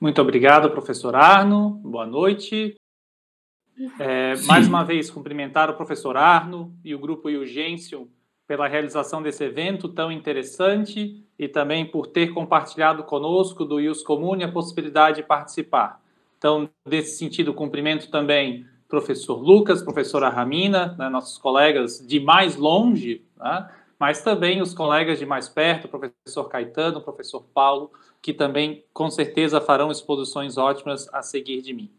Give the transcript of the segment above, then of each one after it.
Muito obrigado, professor Arno. Boa noite. É, mais uma vez, cumprimentar o professor Arno e o grupo Iugêncio pela realização desse evento tão interessante e também por ter compartilhado conosco do Ius Comune a possibilidade de participar. Então, nesse sentido, cumprimento também professor Lucas, professora Ramina, né, nossos colegas de mais longe, né, mas também os colegas de mais perto, o professor Caetano, o professor Paulo, que também com certeza farão exposições ótimas a seguir de mim.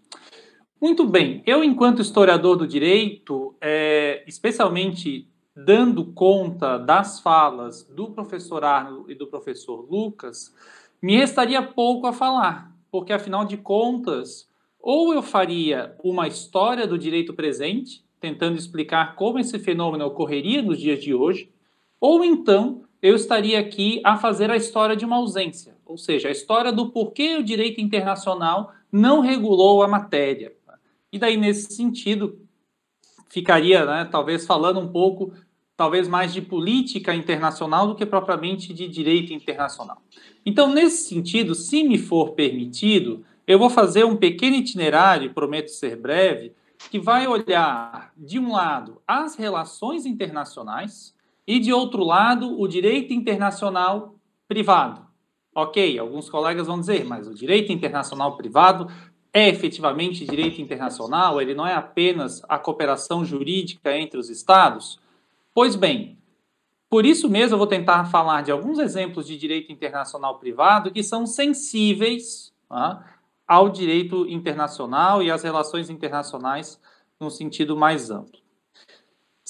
Muito bem, eu, enquanto historiador do direito, é, especialmente dando conta das falas do professor Arno e do professor Lucas, me restaria pouco a falar, porque afinal de contas, ou eu faria uma história do direito presente, tentando explicar como esse fenômeno ocorreria nos dias de hoje, ou então eu estaria aqui a fazer a história de uma ausência, ou seja, a história do porquê o direito internacional não regulou a matéria. E daí, nesse sentido, ficaria, né, talvez, falando um pouco talvez mais de política internacional do que propriamente de direito internacional. Então, nesse sentido, se me for permitido, eu vou fazer um pequeno itinerário, prometo ser breve, que vai olhar, de um lado, as relações internacionais e, de outro lado, o direito internacional privado. Ok, alguns colegas vão dizer, mas o direito internacional privado é efetivamente direito internacional? Ele não é apenas a cooperação jurídica entre os Estados? Pois bem, por isso mesmo eu vou tentar falar de alguns exemplos de direito internacional privado que são sensíveis tá, ao direito internacional e às relações internacionais no sentido mais amplo.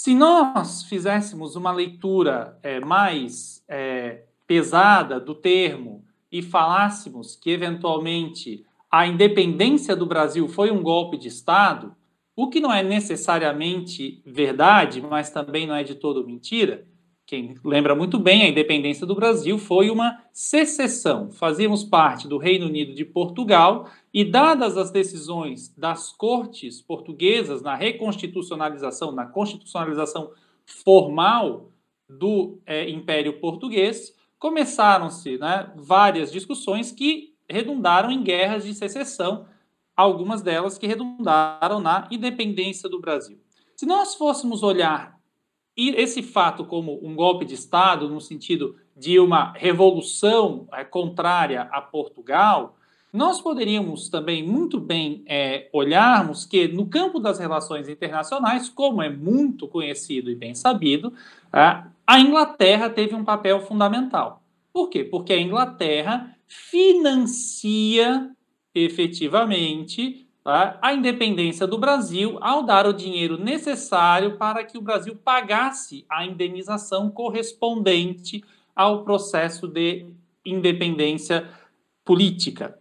Se nós fizéssemos uma leitura é, mais é, pesada do termo e falássemos que, eventualmente, a independência do Brasil foi um golpe de Estado, o que não é necessariamente verdade, mas também não é de todo mentira. Quem lembra muito bem, a independência do Brasil foi uma secessão. Fazíamos parte do Reino Unido de Portugal e, dadas as decisões das cortes portuguesas na reconstitucionalização, na constitucionalização formal do é, Império Português, começaram-se né, várias discussões que redundaram em guerras de secessão algumas delas que redundaram na independência do Brasil. Se nós fôssemos olhar esse fato como um golpe de Estado, no sentido de uma revolução é, contrária a Portugal, nós poderíamos também muito bem é, olharmos que, no campo das relações internacionais, como é muito conhecido e bem sabido, a Inglaterra teve um papel fundamental. Por quê? Porque a Inglaterra financia efetivamente tá, a independência do Brasil ao dar o dinheiro necessário para que o Brasil pagasse a indenização correspondente ao processo de independência política.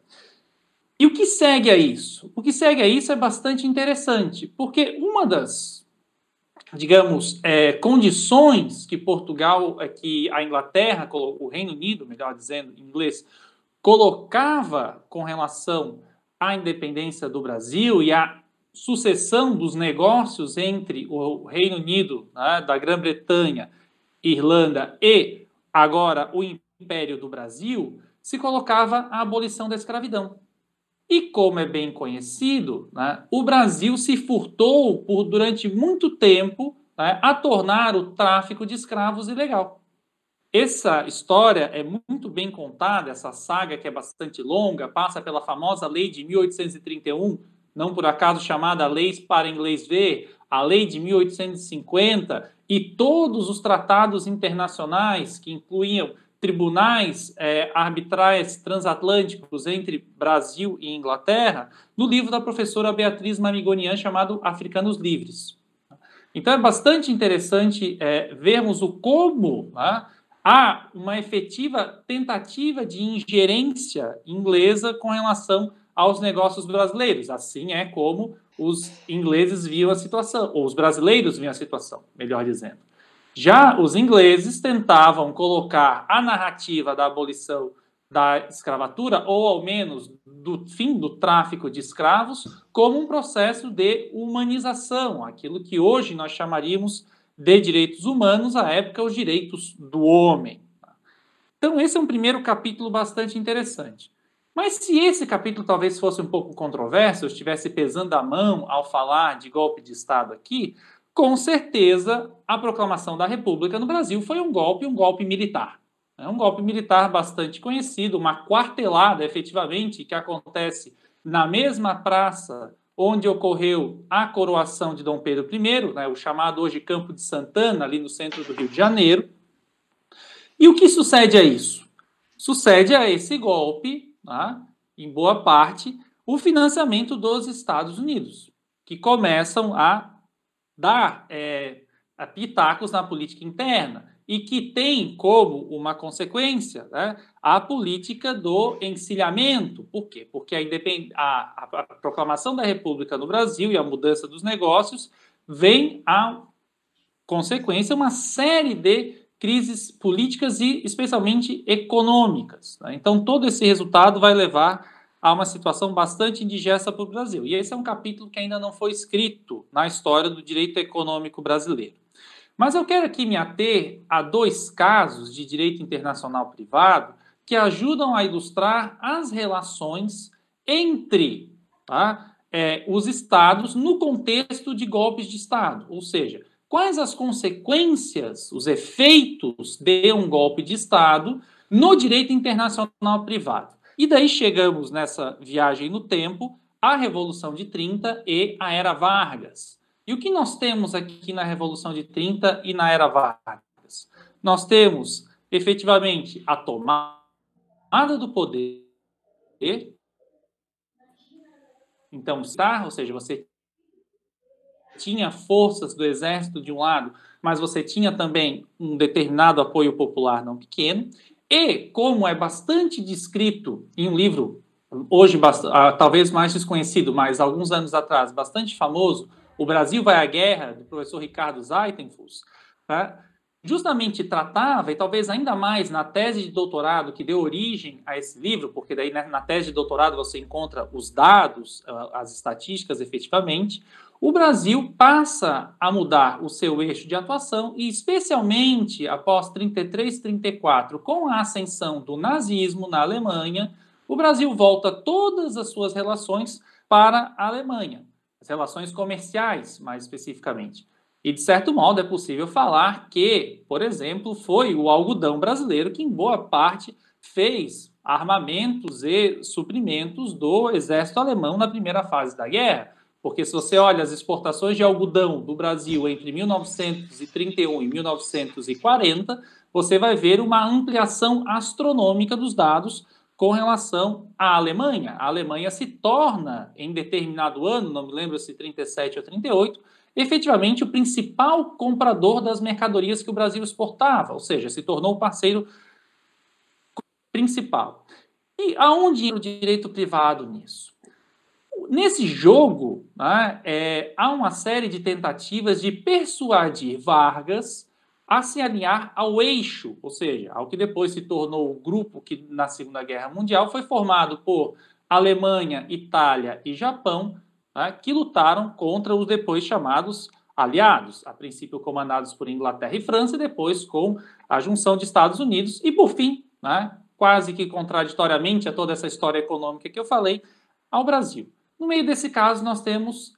E o que segue a isso? O que segue a isso é bastante interessante, porque uma das, digamos, é, condições que Portugal, é, que a Inglaterra, o Reino Unido, melhor dizendo, em inglês, colocava com relação à independência do Brasil e à sucessão dos negócios entre o Reino Unido, né, da Grã-Bretanha, Irlanda e agora o Império do Brasil, se colocava a abolição da escravidão. E como é bem conhecido, né, o Brasil se furtou por durante muito tempo né, a tornar o tráfico de escravos ilegal. Essa história é muito bem contada, essa saga que é bastante longa, passa pela famosa lei de 1831, não por acaso chamada Leis para Inglês Ver, a lei de 1850 e todos os tratados internacionais que incluíam tribunais é, arbitrais transatlânticos entre Brasil e Inglaterra, no livro da professora Beatriz Mamigonian chamado Africanos Livres. Então é bastante interessante é, vermos o como né, há uma efetiva tentativa de ingerência inglesa com relação aos negócios brasileiros. Assim é como os ingleses viam a situação, ou os brasileiros viam a situação, melhor dizendo. Já os ingleses tentavam colocar a narrativa da abolição da escravatura, ou ao menos do fim do tráfico de escravos, como um processo de humanização, aquilo que hoje nós chamaríamos de direitos humanos, à época, os direitos do homem. Então, esse é um primeiro capítulo bastante interessante. Mas se esse capítulo talvez fosse um pouco controverso, eu estivesse pesando a mão ao falar de golpe de Estado aqui, com certeza a proclamação da República no Brasil foi um golpe, um golpe militar. É um golpe militar bastante conhecido, uma quartelada efetivamente que acontece na mesma praça onde ocorreu a coroação de Dom Pedro I, né, o chamado hoje Campo de Santana, ali no centro do Rio de Janeiro. E o que sucede a isso? Sucede a esse golpe, né, em boa parte, o financiamento dos Estados Unidos, que começam a dar é, pitacos na política interna e que tem como uma consequência né, a política do encilhamento. Por quê? Porque a, independ... a, a, proclamação da República no Brasil e a mudança dos negócios vem a consequência uma série de crises políticas e especialmente econômicas. Né? Então todo esse resultado vai levar a uma situação bastante indigesta para o Brasil. E esse é um capítulo que ainda não foi escrito na história do direito econômico brasileiro. Mas eu quero aqui me ater a dois casos de direito internacional privado que ajudam a ilustrar as relações entre tá, é, os estados no contexto de golpes de Estado. Ou seja, quais as consequências, os efeitos de um golpe de Estado no direito internacional privado. E daí chegamos nessa viagem no tempo à Revolução de 30 e à Era Vargas. E o que nós temos aqui na Revolução de 30 e na Era Vargas? Nós temos, efetivamente, a tomada do poder. Então, está, ou seja, você tinha forças do exército de um lado, mas você tinha também um determinado apoio popular não pequeno. E, como é bastante descrito em um livro, hoje ah, talvez mais desconhecido, mas alguns anos atrás, bastante famoso, o Brasil vai à guerra, do professor Ricardo Zaitenfuss, tá? justamente tratava, e talvez ainda mais na tese de doutorado que deu origem a esse livro, porque daí né, na tese de doutorado você encontra os dados, ah, as estatísticas efetivamente, o Brasil passa a mudar o seu eixo de atuação e especialmente após 33, 34, com a ascensão do nazismo na Alemanha, o Brasil volta todas as suas relações para a Alemanha as relações comerciais, mais especificamente. E, de certo modo, é possível falar que, por exemplo, foi o algodão brasileiro que, em boa parte, fez armamentos e suprimentos do exército alemão na primeira fase da guerra. Porque, se você olha as exportações de algodão do Brasil entre 1931 e 1940, você vai ver uma ampliação astronômica dos dados com relação à Alemanha. A Alemanha se torna, em determinado ano, não me lembro se 37 ou 38, efetivamente o principal comprador das mercadorias que o Brasil exportava, ou seja, se tornou o parceiro principal. E aonde o direito privado nisso? Nesse jogo, né, é, há uma série de tentativas de persuadir Vargas a se alinhar ao eixo, ou seja, ao que depois se tornou o grupo que na Segunda Guerra Mundial foi formado por Alemanha, Itália e Japão, né, que lutaram contra os depois chamados aliados, a princípio comandados por Inglaterra e França, e depois com a junção de Estados Unidos, e por fim, né, quase que contraditoriamente a toda essa história econômica que eu falei, ao Brasil. No meio desse caso, nós temos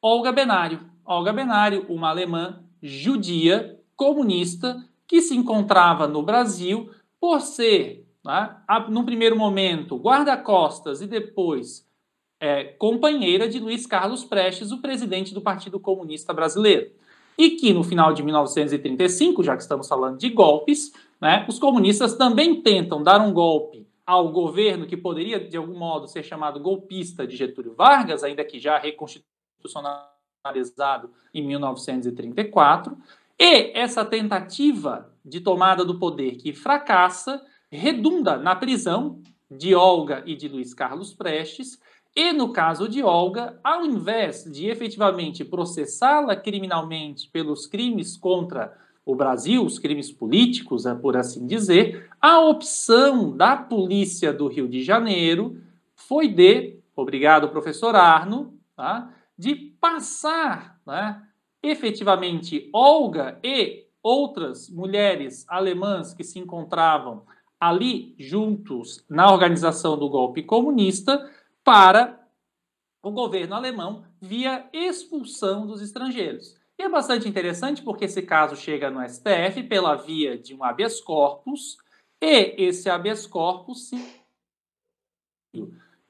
Olga Benário. Olga Benário, uma alemã judia comunista que se encontrava no Brasil por ser, né, num primeiro momento, guarda-costas e depois é, companheira de Luiz Carlos Prestes, o presidente do Partido Comunista Brasileiro. E que no final de 1935, já que estamos falando de golpes, né, os comunistas também tentam dar um golpe ao governo que poderia, de algum modo, ser chamado golpista de Getúlio Vargas, ainda que já reconstitucionalizado em 1934. E essa tentativa de tomada do poder que fracassa redunda na prisão de Olga e de Luiz Carlos Prestes. E no caso de Olga, ao invés de efetivamente processá-la criminalmente pelos crimes contra o Brasil, os crimes políticos, é por assim dizer, a opção da polícia do Rio de Janeiro foi de, obrigado professor Arno, tá, de passar né, efetivamente Olga e outras mulheres alemãs que se encontravam ali juntos na organização do golpe comunista para o governo alemão via expulsão dos estrangeiros. E é bastante interessante porque esse caso chega no STF pela via de um habeas corpus e esse habeas corpus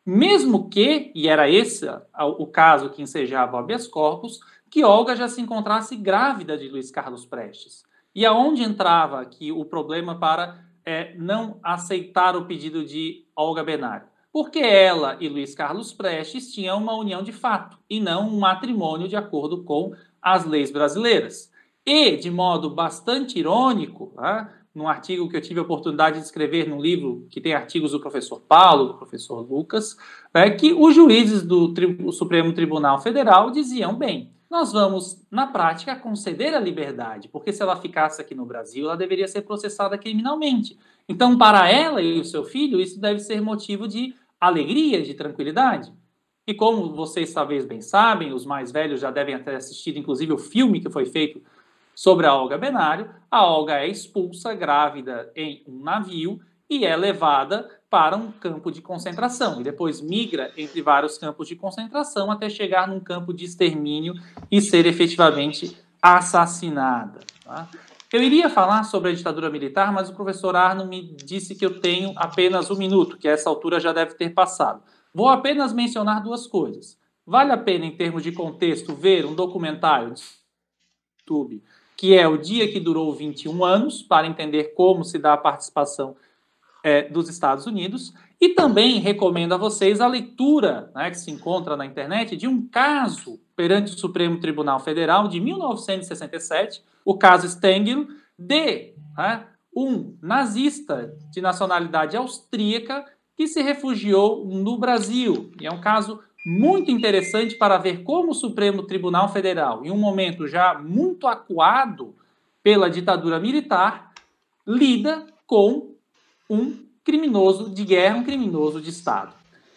mesmo que, e era esse o caso que ensejava o habeas corpus, que Olga já se encontrasse grávida de Luiz Carlos Prestes. E aonde entrava aqui o problema para é, não aceitar o pedido de Olga Benário? Porque ela e Luiz Carlos Prestes tinham uma união de fato e não um matrimônio de acordo com as leis brasileiras. E, de modo bastante irônico, né, num artigo que eu tive a oportunidade de escrever num livro que tem artigos do professor Paulo, do professor Lucas, é que os juízes do Supremo Tribunal Federal diziam bem, nós vamos, na prática, conceder a liberdade, porque se ela ficasse aqui no Brasil, ela deveria ser processada criminalmente. Então, para ela e o seu filho, isso deve ser motivo de alegria, de tranquilidade. E como vocês talvez bem sabem, os mais velhos já devem ter assistido, inclusive, o filme que foi feito sobre a Olga Benário, a Olga é expulsa grávida em um navio e é levada para um campo de concentração e depois migra entre vários campos de concentração até chegar num campo de extermínio e ser efetivamente assassinada. Tá? Eu iria falar sobre a ditadura militar, mas o professor Arno me disse que eu tenho apenas um minuto, que essa altura já deve ter passado. Vou apenas mencionar duas coisas. Vale a pena, em termos de contexto, ver um documentário de YouTube, que é O Dia que Durou 21 Anos, para entender como se dá a participação é, dos Estados Unidos. E também recomendo a vocês a leitura né, que se encontra na internet de um caso perante o Supremo Tribunal Federal de 1967, o caso Stengel, de né, um nazista de nacionalidade austríaca que se refugiou no Brasil. E é um caso muito interessante para ver como o Supremo Tribunal Federal, em um momento já muito acuado pela ditadura militar, lida com um criminoso de guerra, um criminoso de Estado.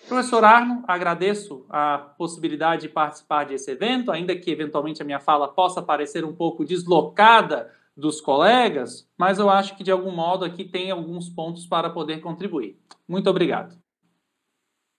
Professor Arno, agradeço a possibilidade de participar desse evento, ainda que eventualmente a minha fala possa parecer um pouco deslocada dos colegas, mas eu acho que de algum modo aqui tem alguns pontos para poder contribuir. Muito obrigado.